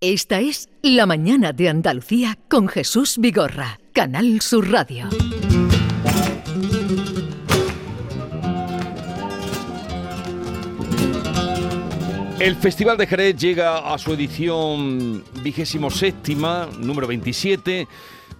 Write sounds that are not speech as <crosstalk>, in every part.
Esta es La Mañana de Andalucía con Jesús Vigorra, Canal Sur Radio. El Festival de Jerez llega a su edición vigésimo séptima, número 27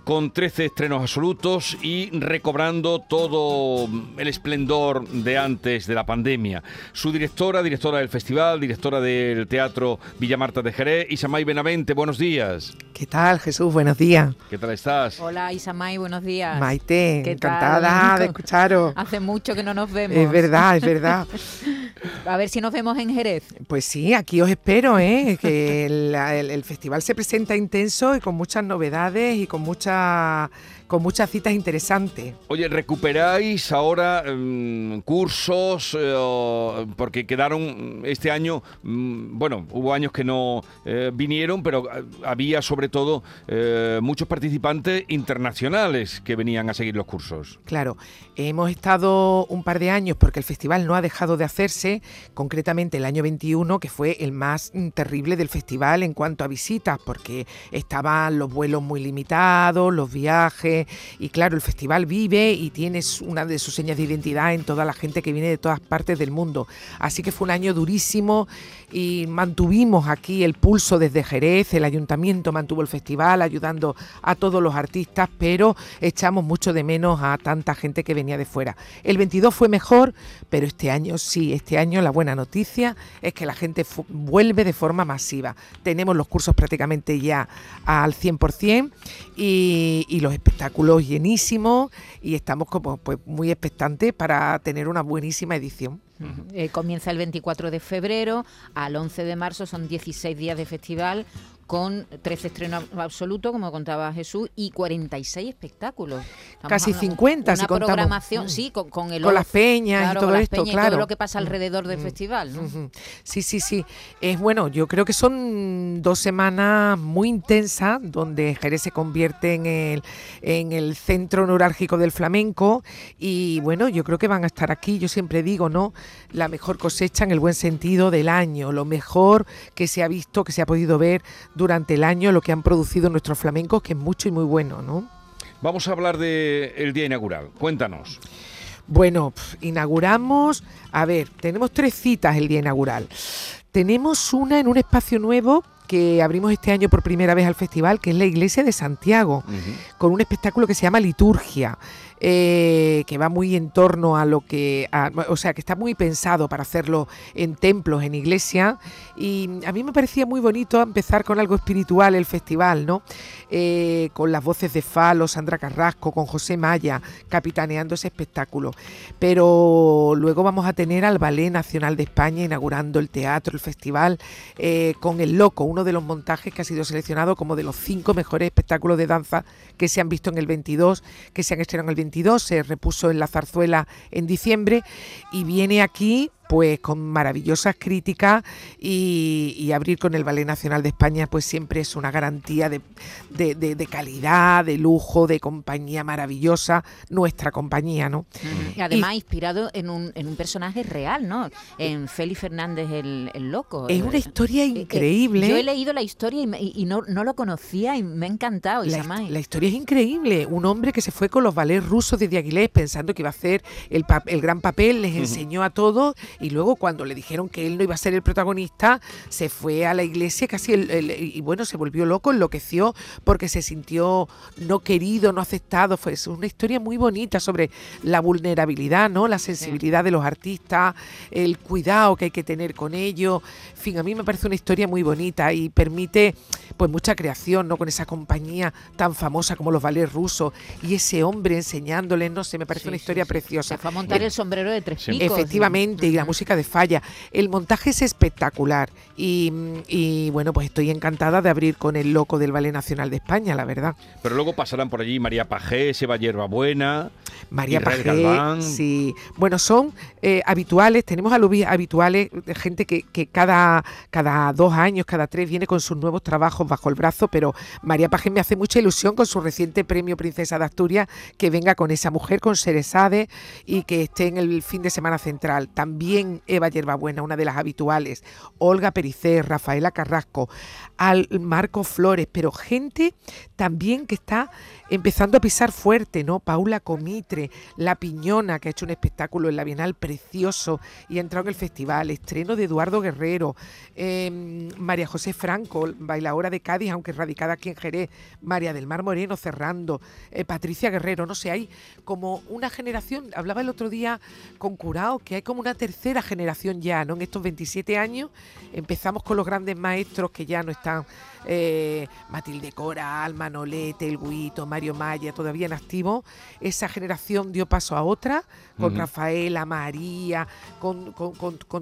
con 13 estrenos absolutos y recobrando todo el esplendor de antes de la pandemia. Su directora, directora del festival, directora del Teatro Villa Marta de Jerez, Isamay Benavente, buenos días. ¿Qué tal, Jesús? Buenos días. ¿Qué tal estás? Hola, Isamay, buenos días. Maite, encantada de <laughs> escucharos. Hace mucho que no nos vemos. Es verdad, es verdad. <laughs> A ver si nos vemos en Jerez. Pues sí, aquí os espero, ¿eh? <laughs> que el, festival se presenta intenso y con muchas novedades y con mucha con muchas citas interesantes. Oye, ¿recuperáis ahora em, cursos? Eh, porque quedaron este año, mm, bueno, hubo años que no eh, vinieron, pero eh, había sobre todo muchos participantes internacionales que venían a seguir los cursos. Claro, hemos estado un par de años porque el festival no ha dejado de hacerse, concretamente el año 21, que fue el más mm, terrible del festival en cuanto a visitas, porque estaban los vuelos muy limitados, los viajes, y claro, el festival vive y tiene una de sus señas de identidad en toda la gente que viene de todas partes del mundo. Así que fue un año durísimo y mantuvimos aquí el pulso desde Jerez, el ayuntamiento mantuvo el festival ayudando a todos los artistas, pero echamos mucho de menos a tanta gente que venía de fuera. El 22 fue mejor, pero este año sí, este año la buena noticia es que la gente vuelve de forma masiva. Tenemos los cursos prácticamente ya al 100% y, y los espectáculos llenísimos y estamos como pues muy expectantes para tener una buenísima edición. Eh, comienza el 24 de febrero, al 11 de marzo son 16 días de festival con 13 estrenos absolutos, como contaba Jesús, y 46 espectáculos. Casi 50, una programación, mm. sí, con, el con las peñas y todo esto, claro. todo lo que pasa alrededor del mm. festival. Sí, sí, sí. Es bueno, yo creo que son dos semanas muy intensas, donde Jerez se convierte en el, en el centro neurálgico del flamenco, y bueno, yo creo que van a estar aquí, yo siempre digo, ¿no? La mejor cosecha en el buen sentido del año, lo mejor que se ha visto, que se ha podido ver durante el año lo que han producido nuestros flamencos, que es mucho y muy bueno, ¿no? Vamos a hablar del día inaugural. Cuéntanos. Bueno, inauguramos, a ver, tenemos tres citas el día inaugural. Tenemos una en un espacio nuevo que abrimos este año por primera vez al festival, que es la Iglesia de Santiago, con un espectáculo que se llama Liturgia. Eh, que va muy en torno a lo que, o sea, que está muy pensado para hacerlo en templos, en iglesia. Y a mí me parecía muy bonito empezar con algo espiritual el festival, ¿no? Eh, con las voces de Falo, Sandra Carrasco, con José Maya, capitaneando ese espectáculo. Pero luego vamos a tener al Ballet Nacional de España inaugurando el teatro, el festival, eh, con El Loco, de los montajes que ha sido seleccionado como de los cinco mejores espectáculos de danza que se han visto en el 22, que se han estrenado en el 22, se repuso en la zarzuela en diciembre y viene aquí pues con maravillosas críticas y, abrir con el Ballet Nacional de España pues siempre es una garantía de, calidad, de lujo, de compañía maravillosa, nuestra compañía, ¿no? Y además inspirado en un, en un, personaje real, ¿no? En Félix Fernández el, Loco. Es una historia eh, eh, increíble. yo he leído la historia y, no, no, lo conocía y me ha encantado. La, la, historia es increíble. Un hombre que se fue con los ballets rusos de Diaguilés pensando que iba a hacer el, el gran papel, les enseñó a todos y luego cuando le dijeron que él no iba a ser el protagonista, se fue a la iglesia casi y bueno, se volvió loco, enloqueció porque se sintió no querido, no aceptado. Fue una historia muy bonita sobre la vulnerabilidad, ¿no? La sensibilidad de los artistas, el cuidado que hay que tener con ellos. En fin, a mí me parece una historia muy bonita y permite pues mucha creación, ¿no? Con esa compañía tan famosa como los ballets rusos y ese hombre enseñándoles, no sé, me parece una historia preciosa. Se fue a montar el sombrero de tres picos. Efectivamente, y la música de falla. El montaje es espectacular y, bueno, pues estoy encantada de abrir con el loco del Ballet Nacional de España, la verdad. Pero luego pasarán por allí María Pajé, Seba Buena María Pajé, sí. Bueno, son eh, habituales, tenemos alubias habituales, gente que, que, cada, cada dos años, cada tres, viene con sus nuevos trabajos bajo el brazo, pero María Paje me hace mucha ilusión con su reciente premio Princesa de Asturias que venga con esa mujer, con Seresade y que esté en el fin de semana central. También Eva Yerbabuena, una de las habituales, Olga Pericé, Rafaela Carrasco, al Marco Flores, pero gente también que está empezando a pisar fuerte, ¿no? Paula Comitre, La Piñona, que ha hecho un espectáculo en la Bienal precioso y ha entrado en el festival, estreno de Eduardo Guerrero, em, María José Franco, bailadora de Cádiz, aunque radicada aquí en Jerez, María del Mar Moreno cerrando, eh, Patricia Guerrero, no sé, hay como una generación, hablaba el otro día con Curao, que hay como una tercera generación ya, ¿no? En estos 27 años empezamos con los grandes maestros que ya no están eh, Matilde Coral, Manolete, El Guito, Mario Maya, todavía en activo. Esa generación dio paso a otra, con Rafaela, María, con,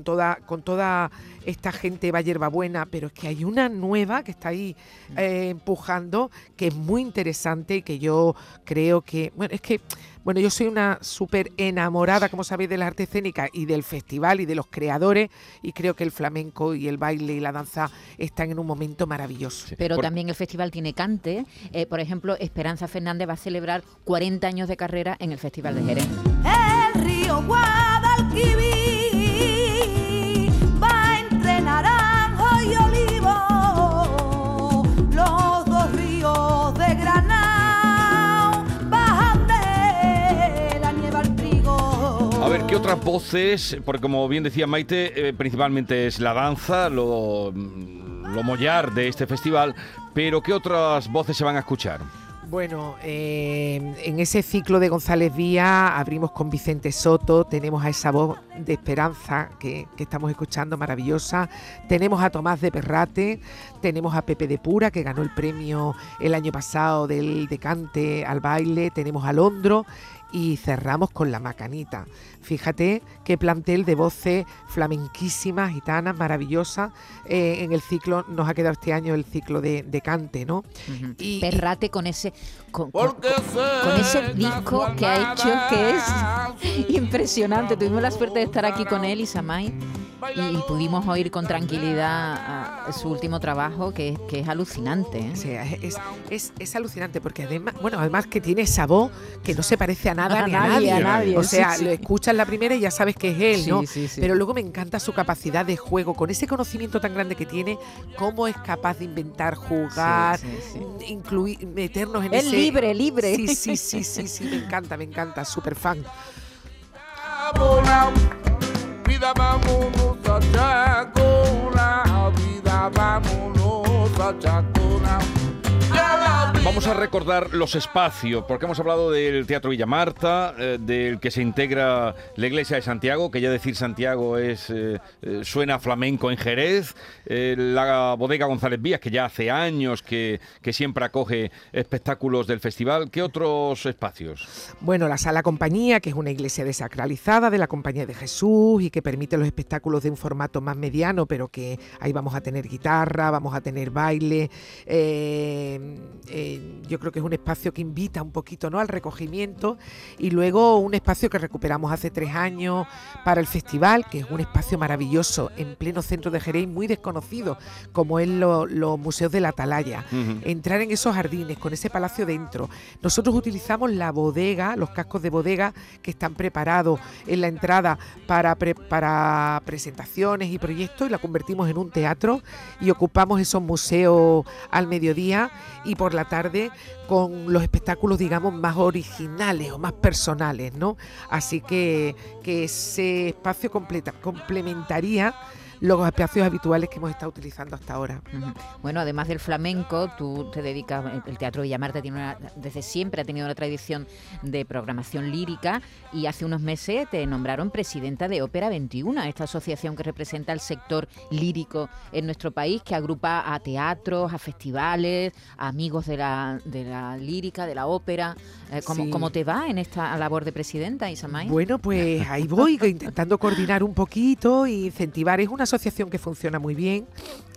toda, con toda esta gente buena, pero es que hay una nueva que está ahí eh, empujando, que es muy interesante y que yo creo que, bueno, es que bueno, yo soy una súper enamorada, como sabéis, de la arte escénica y del festival y de los creadores y creo que el flamenco y el baile y la danza están en un momento maravilloso. Pero también el festival tiene cante. Eh, por ejemplo, Esperanza Fernández va a celebrar 40 años de carrera en el Festival de Jerez. El río Guadalquivir otras voces? Porque como bien decía Maite, eh, principalmente es la danza, lo, lo mollar de este festival, pero ¿qué otras voces se van a escuchar? Bueno, eh, en ese ciclo de González Vía abrimos con Vicente Soto, tenemos a esa voz de esperanza que, que, estamos escuchando, maravillosa, tenemos a Tomás de Perrate, tenemos a Pepe de Pura, que ganó el premio el año pasado del decante al baile, tenemos a Londro y cerramos con la macanita. Fíjate qué plantel de voces flamenquísimas, gitanas, maravillosas. Eh, en el ciclo, nos ha quedado este año el ciclo de, cante, ¿no? y, Perrate con ese, con, ese disco que ha hecho que es <laughs> impresionante. Tuvimos la suerte de estar aquí con él y Samay y pudimos oír con tranquilidad su último trabajo que, que es alucinante. ¿eh? es, es, alucinante porque además, bueno, además que tiene esa voz que no se parece a nada ni a nadie. O sea, lo escuchas la primera y ya sabes que es él, ¿no? Pero luego me encanta su capacidad de juego, con ese conocimiento tan grande que tiene, cómo es capaz de inventar, jugar, incluir, meternos en es libre, libre. Sí, sí, sí, sí, sí, me encanta, me encanta, súper fan. Vida vámonos a Chaco, vida vámonos a Chaco. Vamos a recordar los espacios, porque hemos hablado del Teatro Villa Marta, eh, del que se integra la Iglesia de Santiago, que ya decir Santiago es eh, eh, suena flamenco en Jerez, la Bodega González Vías, que ya hace años que, que, siempre acoge espectáculos del festival. ¿Qué otros espacios? Bueno, la Sala Compañía, que es una iglesia desacralizada de la Compañía de Jesús y que permite los espectáculos de un formato más mediano, pero que ahí vamos a tener guitarra, vamos a tener baile. Yo creo que es un espacio que invita un poquito ¿no? al recogimiento y luego un espacio que recuperamos hace tres años para el festival, que es un espacio maravilloso en pleno centro de Jerez, muy desconocido, como es los museos de la Atalaya. Entrar en esos jardines con ese palacio dentro. Nosotros utilizamos la bodega, los cascos de bodega que están preparados en la entrada para, para presentaciones y proyectos y la convertimos en un teatro y ocupamos esos museos al mediodía y por la tarde con los espectáculos, digamos, más originales o más personales, ¿no? Así que, que ese espacio complementaría los espacios habituales que hemos estado utilizando hasta ahora. Bueno, además del flamenco, tú te dedicas, el Teatro Villamarte tiene una, desde siempre ha tenido una tradición de programación lírica y hace unos meses te nombraron presidenta de Ópera 21, esta asociación que representa el sector lírico en nuestro país, que agrupa a teatros, a festivales, a amigos de la, de la lírica, de la ópera. Eh, ¿cómo, te va en esta labor de presidenta, Isamay? Bueno, pues ahí voy, intentando coordinar un poquito e incentivar. Es una asociación que funciona muy bien,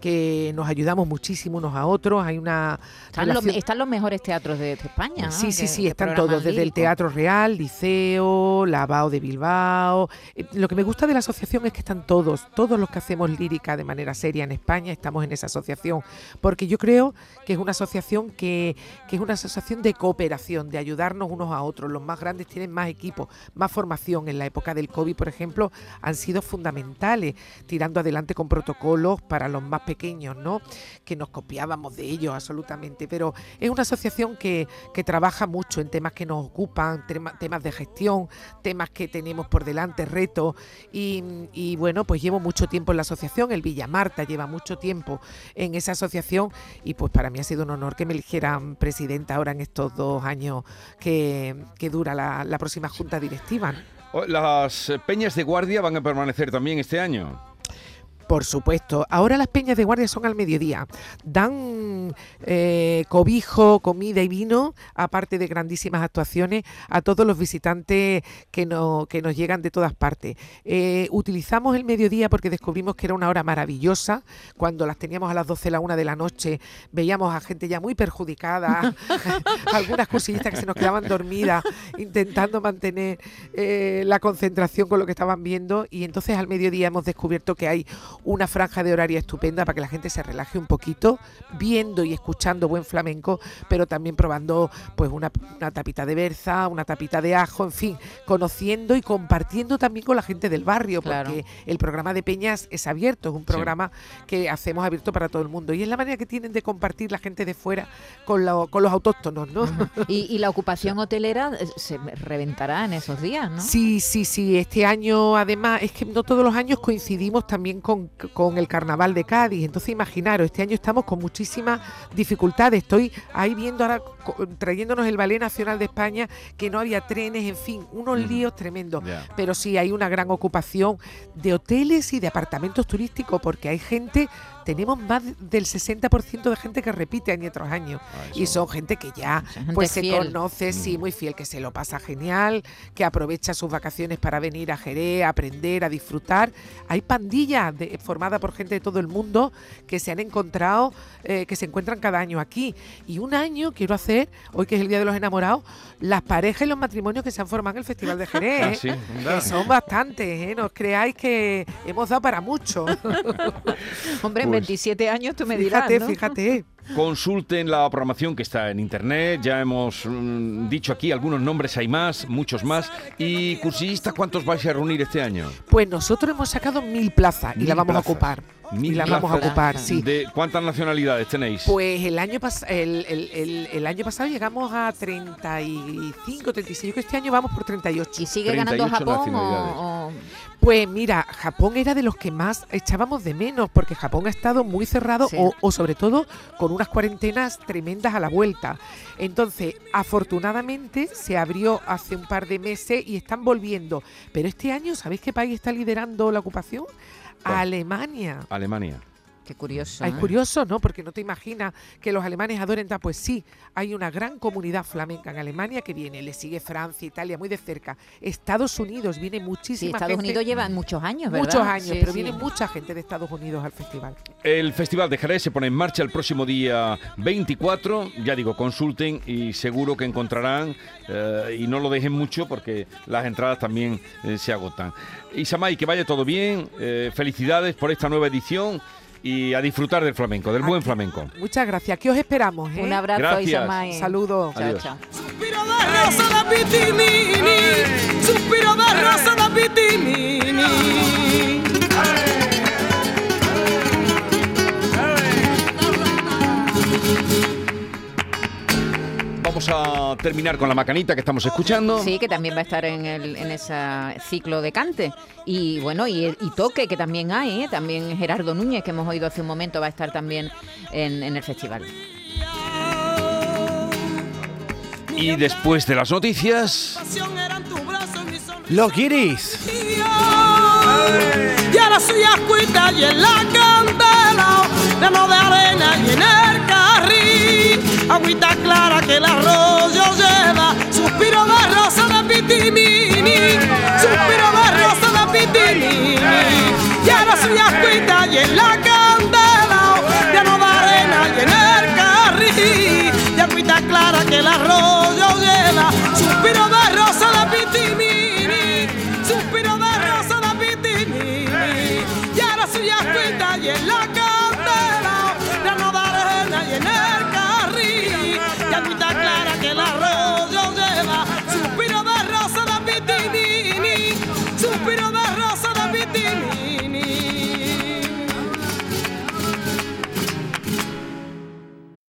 que nos ayudamos muchísimo unos a otros. Hay una. Están, los, relación- están los mejores teatros de, de España. ¿no? Sí, sí, sí, están todos, desde el. Teatro Real, Liceo, Lavao de Bilbao. Eh, Lo que me gusta de la asociación es que están todos, todos los que hacemos lírica de manera seria en España, estamos en esa asociación, porque yo creo que es una asociación que, que es una asociación de cooperación, de ayudarnos unos a otros. Los más grandes tienen más equipos, más formación. En la época del COVID, por ejemplo, han sido fundamentales, tirando adelante con protocolos para los más pequeños, ¿no? Que nos copiábamos de ellos absolutamente, pero es una asociación que, que trabaja mucho en temas que nos ocupan, tema- temas de gestión, temas que tenemos por delante, retos. Y, bueno, pues llevo mucho tiempo en la asociación, el Villa Marta lleva mucho tiempo en esa asociación y pues para mí ha sido un honor que me eligieran presidenta ahora en estos dos años que, que dura la, la próxima junta directiva. Las eh, peñas de guardia van a permanecer también este año. Por supuesto. Ahora las peñas de guardia son al mediodía. Dan eh, cobijo, comida y vino, aparte de grandísimas actuaciones, a todos los visitantes que, no, que nos llegan de todas partes. Eh, utilizamos el mediodía porque descubrimos que era una hora maravillosa. Cuando las teníamos a las 12 la una de la noche, veíamos a gente ya muy perjudicada, <laughs> <laughs> algunas cursillistas que se nos quedaban dormidas, intentando mantener eh, la concentración con lo que estaban viendo. Y entonces al mediodía hemos descubierto que hay una franja de horario estupenda para que la gente se relaje un poquito, viendo y escuchando buen flamenco, pero también probando pues una, una tapita de berza, una tapita de ajo, en fin, conociendo y compartiendo también con la gente del barrio, Claro. porque el programa de Peñas es abierto, es un programa que hacemos abierto para todo el mundo. Y es la manera que tienen de compartir la gente de fuera con, lo- con los autóctonos, ¿no? Y, y la <laughs> ocupación hotelera eh, se reventará en esos días, ¿no? Sí, sí, sí. Este año, además, es que no todos los años coincidimos también con, con el carnaval de Cádiz. Entonces, imaginaros, este año estamos con muchísimas dificultades. Estoy ahí viendo ahora, trayéndonos el Ballet Nacional de España, que no había trenes, en fin, unos líos tremendos. Pero sí hay una gran ocupación de hoteles y de apartamentos turísticos, porque hay gente. Tenemos más del 60% de gente que repite año tras año. Ah, Y son gente que ya pues se fiel. conoce, sí, Mm. muy fiel, que se lo pasa genial, que aprovecha sus vacaciones para venir a Jerez, a aprender, a disfrutar. Hay pandillas formadas por gente de todo el mundo que se han encontrado, eh, que se encuentran cada año aquí. Y un año quiero hacer, hoy que es el Día de los Enamorados, las parejas y los matrimonios que se han formado en el Festival de Jerez. Ah, ¿eh? sí. Que son bastantes, ¿eh? No os creáis que hemos dado para mucho. <laughs> Hombre, Pues- 27 años tú me dirás, fíjate, ¿no? fíjate. <laughs> Consulten la programación que está en internet. Ya hemos mm, dicho aquí algunos nombres, hay más, muchos más. ¿Y cursillistas cuántos vais a reunir este año? Pues nosotros hemos sacado mil plazas y Mil la vamos a ocupar. Mil y la vamos a ocupar, sí. ¿De cuántas nacionalidades tenéis? Pues el año, pas- el, el- el- el año pasado llegamos a 35, 36. Yo creo que este año vamos por 38. ¿Y sigue ganando 38 Japón o, o- Pues mira, Japón era de los que más echábamos de menos, porque Japón ha estado muy cerrado Sí. o, o sobre todo con unas cuarentenas tremendas a la vuelta. Entonces, afortunadamente se abrió hace un par de meses y están volviendo. Pero este año, ¿sabéis qué país está liderando la ocupación? Alemania. Alemania. Qué curioso. Es ¿eh? curioso, ¿no? Porque no te imaginas que los alemanes adoren tal. Pues sí, hay una gran comunidad flamenca en Alemania que viene. Le sigue Francia, Italia, muy de cerca. Estados Unidos, viene Sí, muchísima Estados gente. Unidos llevan muchos años, ¿verdad? Muchos años, Sí, pero sí. viene mucha gente de Estados Unidos al festival. El Festival de Jerez se pone en marcha el próximo día 24. Ya digo, consulten y seguro que encontrarán. eh, y no lo dejen mucho porque las entradas también eh, se agotan. Isamay, que vaya todo bien. eh, felicidades por esta nueva edición y a disfrutar del flamenco, del buen flamenco. Muchas gracias. Aquí os esperamos. ¿eh? Un abrazo, Gracias. Isamay. Saludos. Chao, Adiós. chao. Terminar con la macanita que estamos escuchando. Sí, que también va a estar en, el, en ese ciclo de cante. Y bueno, y, y toque, que también hay, ¿eh? también Gerardo Núñez, que hemos oído hace un momento, va a estar también en, en el festival. Y después de las noticias... Los guiris. Y ahora soy y en la candela, de arena y en agüita clara que el arroyo lleva, suspiro de rosa de pitimini, suspiro de rosa de pitimini, ya no soy agüita y en la